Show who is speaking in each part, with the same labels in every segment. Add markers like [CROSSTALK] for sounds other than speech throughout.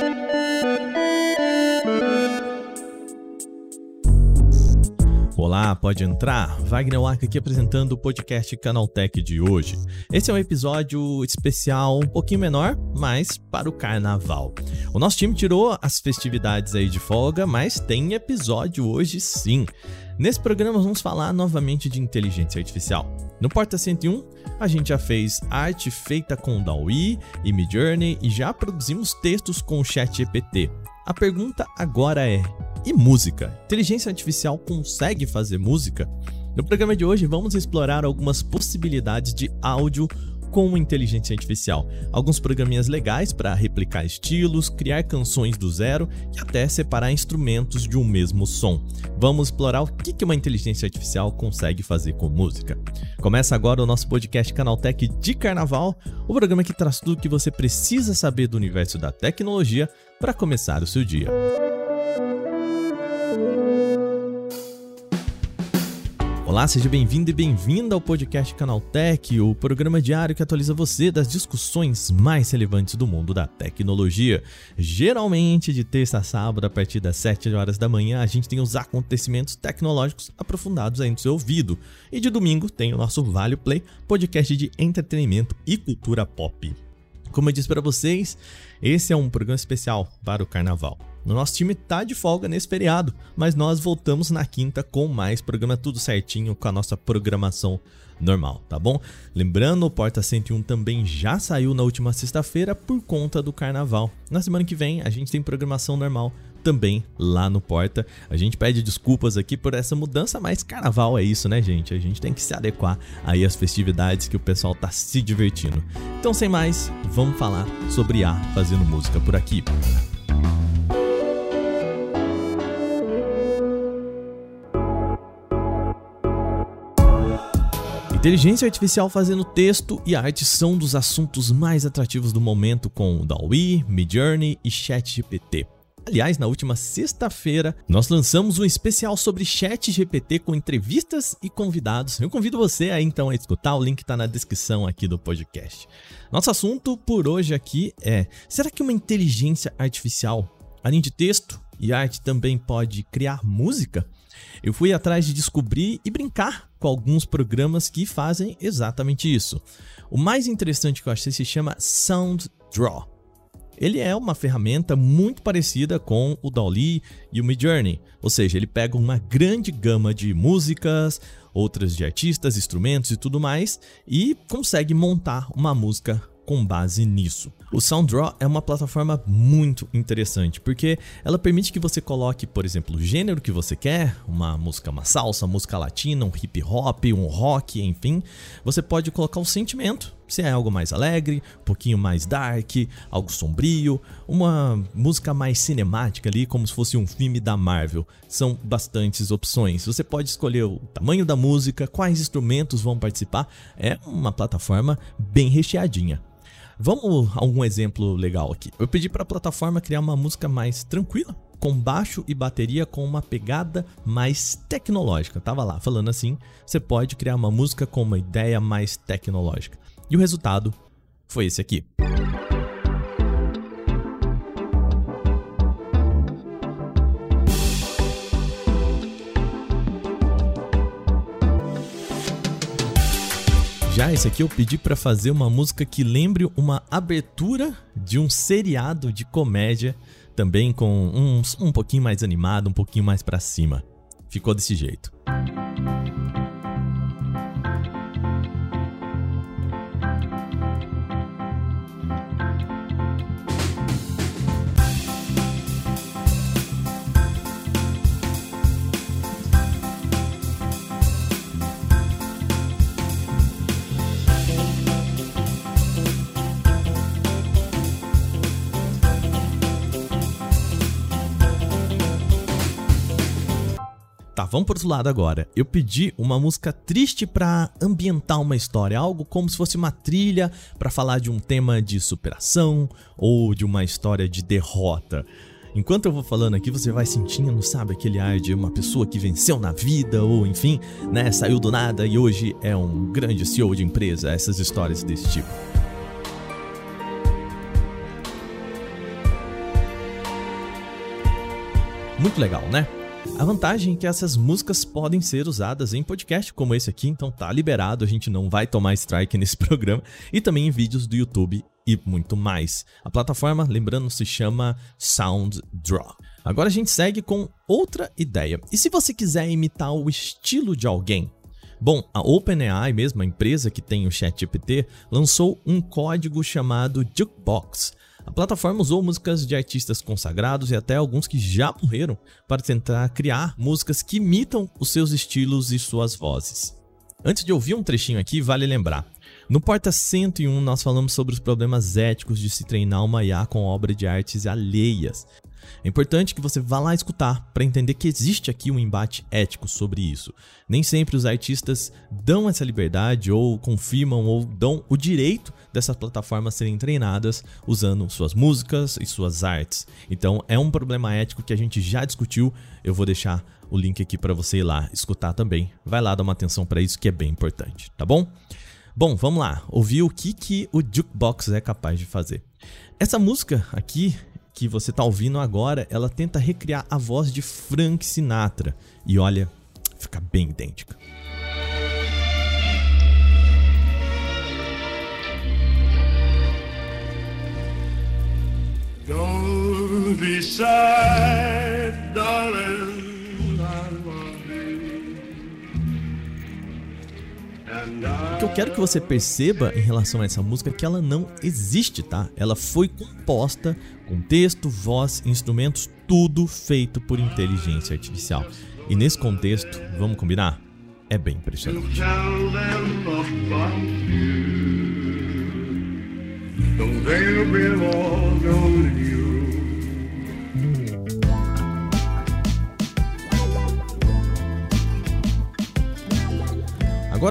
Speaker 1: Música Olá, pode entrar. Wagner Waka aqui apresentando o podcast Canaltech de hoje. Esse é um episódio especial, um pouquinho menor, mas para o carnaval. O nosso time tirou as festividades aí de folga, mas tem episódio hoje sim. Nesse programa vamos falar novamente de inteligência artificial. No Porta 101, a gente já fez arte feita com DALL-E e Midjourney e já produzimos textos com o ChatGPT. A pergunta agora é: e música? Inteligência artificial consegue fazer música? No programa de hoje vamos explorar algumas possibilidades de áudio com inteligência artificial. Alguns programinhas legais para replicar estilos, criar canções do zero e até separar instrumentos de um mesmo som. Vamos explorar o que uma inteligência artificial consegue fazer com música. Começa agora o nosso podcast Canaltech de Carnaval, o programa que traz tudo o que você precisa saber do universo da tecnologia para começar o seu dia. Olá, seja bem-vindo e bem-vinda ao podcast Canaltech, o programa diário que atualiza você das discussões mais relevantes do mundo da tecnologia. Geralmente, de terça a sábado, a partir das 7 horas da manhã, a gente tem os acontecimentos tecnológicos aprofundados aí no seu ouvido. E de domingo tem o nosso Vale Play, podcast de entretenimento e cultura pop. Como eu disse para vocês, esse é um programa especial para o carnaval. O nosso time tá de folga nesse feriado, mas nós voltamos na quinta com mais programa tudo certinho com a nossa programação normal, tá bom? Lembrando, o Porta 101 também já saiu na última sexta-feira por conta do carnaval. Na semana que vem a gente tem programação normal também lá no Porta. A gente pede desculpas aqui por essa mudança, mas carnaval é isso, né, gente? A gente tem que se adequar aí às festividades que o pessoal tá se divertindo. Então, sem mais, vamos falar sobre A fazendo música por aqui. Inteligência artificial fazendo texto e arte são dos assuntos mais atrativos do momento com o DALL-E, Midjourney e ChatGPT. Aliás, na última sexta-feira, nós lançamos um especial sobre ChatGPT com entrevistas e convidados. Eu convido você aí então a escutar, o link está na descrição aqui do podcast. Nosso assunto por hoje aqui é: será que uma inteligência artificial, além de texto e arte, também pode criar música? Eu fui atrás de descobrir e brincar com alguns programas que fazem exatamente isso. O mais interessante que eu achei se chama Sound Draw. Ele é uma ferramenta muito parecida com o DALL-E e o Midjourney, ou seja, ele pega uma grande gama de músicas, outras de artistas, instrumentos e tudo mais e consegue montar uma música com base nisso. O SoundDraw é uma plataforma muito interessante porque ela permite que você coloque, por exemplo, o gênero que você quer, uma música, uma salsa, música latina, um hip hop, um rock, enfim. Você pode colocar o sentimento, se é algo mais alegre, um pouquinho mais dark, algo sombrio, uma música mais cinemática ali, como se fosse um filme da Marvel. São bastantes opções. Você pode escolher o tamanho da música, quais instrumentos vão participar. É uma plataforma bem recheadinha. Vamos a algum exemplo legal aqui. Eu pedi para a plataforma criar uma música mais tranquila, com baixo e bateria com uma pegada mais tecnológica. Tava lá falando assim, você pode criar uma música com uma ideia mais tecnológica. E o resultado foi esse aqui. Já esse aqui eu pedi para fazer uma música que lembre uma abertura de um seriado de comédia, também com um, um pouquinho mais animado, um pouquinho mais para cima. Ficou desse jeito. Vamos por outro lado agora. Eu pedi uma música triste para ambientar uma história, algo como se fosse uma trilha para falar de um tema de superação ou de uma história de derrota. Enquanto eu vou falando aqui, você vai sentindo, sabe, aquele ar de uma pessoa que venceu na vida ou enfim, né, saiu do nada e hoje é um grande CEO de empresa, essas histórias desse tipo. Muito legal, né? A vantagem é que essas músicas podem ser usadas em podcast como esse aqui, então tá liberado, a gente não vai tomar strike nesse [LAUGHS] programa, e também em vídeos do YouTube e muito mais. A plataforma, lembrando, se chama SoundDraw. Agora a gente segue com outra ideia. E se você quiser imitar o estilo de alguém? Bom, a OpenAI, mesmo a empresa que tem o ChatGPT, lançou um código chamado Jukebox. A plataforma usou músicas de artistas consagrados e até alguns que já morreram para tentar criar músicas que imitam os seus estilos e suas vozes. Antes de ouvir um trechinho aqui, vale lembrar: no Porta 101, nós falamos sobre os problemas éticos de se treinar uma IA com obra de artes alheias. É importante que você vá lá escutar para entender que existe aqui um embate ético sobre isso. Nem sempre os artistas dão essa liberdade ou confirmam ou dão o direito dessas plataformas serem treinadas usando suas músicas e suas artes. Então é um problema ético que a gente já discutiu. Eu vou deixar o link aqui para você ir lá escutar também. Vai lá dar uma atenção para isso que é bem importante, tá bom? Bom, vamos lá, ouvir o que, que o Jukebox é capaz de fazer. Essa música aqui que você está ouvindo agora, ela tenta recriar a voz de Frank Sinatra. E olha, fica bem idêntica. Don't be sad, darling. Quero que você perceba em relação a essa música que ela não existe, tá? Ela foi composta com texto, voz, instrumentos, tudo feito por inteligência artificial. E nesse contexto, vamos combinar? É bem impressionante. Don't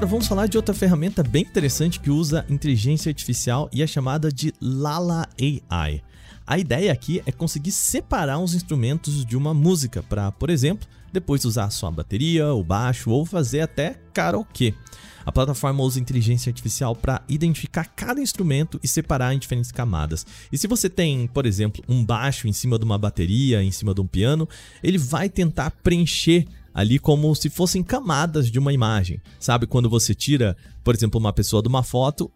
Speaker 1: Agora vamos falar de outra ferramenta bem interessante que usa inteligência artificial e é chamada de Lala AI. A ideia aqui é conseguir separar os instrumentos de uma música para, por exemplo, depois usar só a bateria, o baixo ou fazer até karaokê. A plataforma usa inteligência artificial para identificar cada instrumento e separar em diferentes camadas. E se você tem, por exemplo, um baixo em cima de uma bateria, em cima de um piano, ele vai tentar preencher ali como se fossem camadas de uma imagem. Sabe quando você tira, por exemplo, uma pessoa de uma foto,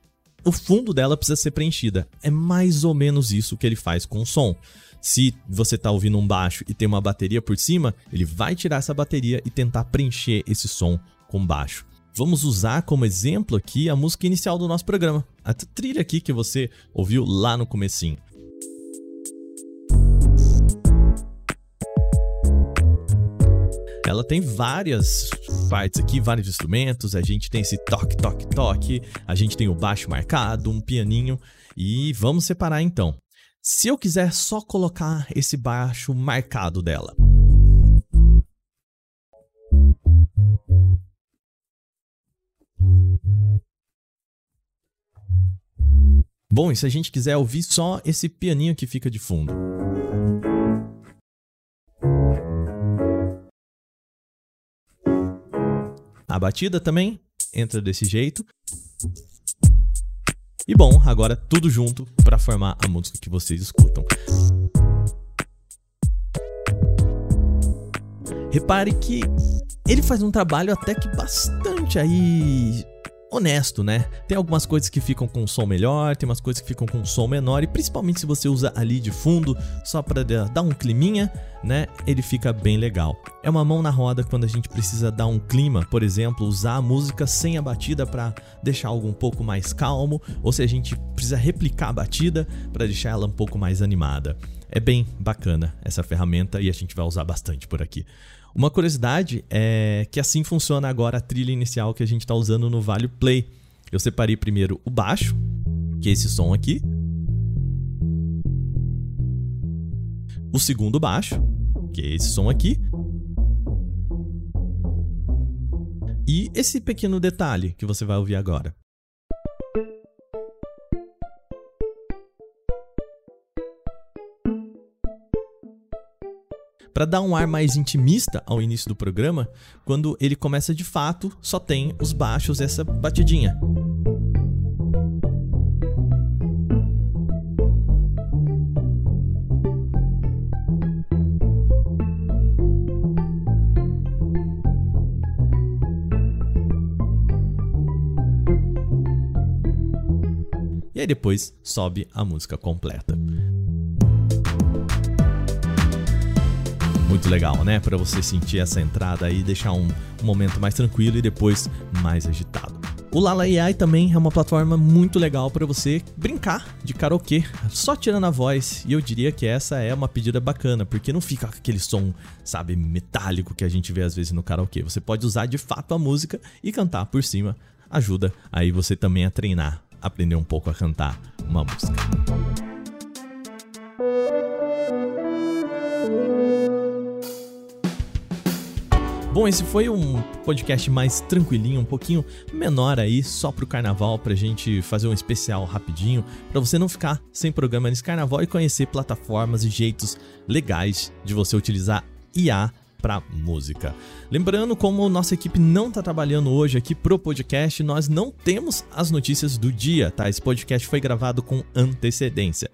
Speaker 1: o fundo dela precisa ser preenchida. É mais ou menos isso que ele faz com o som. Se você está ouvindo um baixo e tem uma bateria por cima, ele vai tirar essa bateria e tentar preencher esse som com baixo. Vamos usar como exemplo aqui a música inicial do nosso programa, a trilha aqui que você ouviu lá no comecinho. Ela tem várias partes aqui, vários instrumentos. A gente tem esse toque, toque, toque. A gente tem o baixo marcado, um pianinho. E vamos separar então. Se eu quiser só colocar esse baixo marcado dela. Bom, e se a gente quiser ouvir só esse pianinho que fica de fundo? A batida também entra desse jeito. E bom, agora tudo junto para formar a música que vocês escutam. Repare que ele faz um trabalho até que bastante aí honesto, né? Tem algumas coisas que ficam com um som melhor, tem umas coisas que ficam com um som menor e principalmente se você usa ali de fundo só para dar um climinha, né? Ele fica bem legal. É uma mão na roda quando a gente precisa dar um clima, por exemplo, usar a música sem a batida para deixar algo um pouco mais calmo, ou se a gente precisa replicar a batida para deixar ela um pouco mais animada. É bem bacana essa ferramenta e a gente vai usar bastante por aqui. Uma curiosidade é que assim funciona agora a trilha inicial que a gente está usando no Vale Play. Eu separei primeiro o baixo, que é esse som aqui. O segundo baixo, que é esse som aqui. E esse pequeno detalhe que você vai ouvir agora. para dar um ar mais intimista ao início do programa, quando ele começa de fato, só tem os baixos e essa batidinha. e aí depois sobe a música completa. Muito legal, né? Para você sentir essa entrada aí, deixar um, um momento mais tranquilo e depois mais agitado. O Lala AI também é uma plataforma muito legal para você brincar de karaokê, só tirando a voz. E eu diria que essa é uma pedida bacana, porque não fica aquele som, sabe, metálico que a gente vê às vezes no karaokê. Você pode usar de fato a música e cantar por cima. Ajuda aí você também a treinar, aprender um pouco a cantar uma música. Bom, esse foi um podcast mais tranquilinho, um pouquinho menor aí, só pro carnaval, pra gente fazer um especial rapidinho, para você não ficar sem programa nesse carnaval e conhecer plataformas e jeitos legais de você utilizar IA para música. Lembrando, como nossa equipe não está trabalhando hoje aqui pro podcast, nós não temos as notícias do dia, tá? Esse podcast foi gravado com antecedência.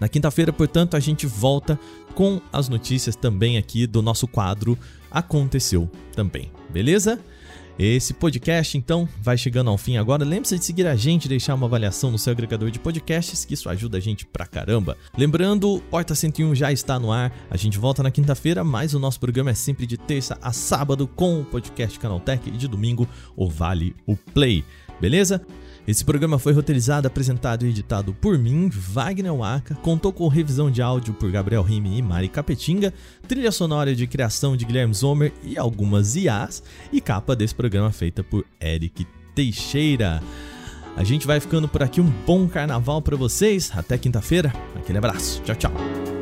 Speaker 1: Na quinta-feira, portanto, a gente volta com as notícias também aqui do nosso quadro Aconteceu também, beleza? Esse podcast, então, vai chegando ao fim agora. Lembre-se de seguir a gente, deixar uma avaliação no seu agregador de podcasts, que isso ajuda a gente pra caramba. Lembrando, Porta 101 já está no ar. A gente volta na quinta-feira, mas o nosso programa é sempre de terça a sábado com o podcast Canaltech e de domingo o Vale o Play. Beleza? Esse programa foi roteirizado, apresentado e editado por mim, Wagner Waka, contou com revisão de áudio por Gabriel Rime e Mari Capetinga, trilha sonora de criação de Guilherme Zomer e algumas IAs, e capa desse programa feita por Eric Teixeira. A gente vai ficando por aqui, um bom carnaval para vocês, até quinta-feira, aquele abraço, tchau, tchau.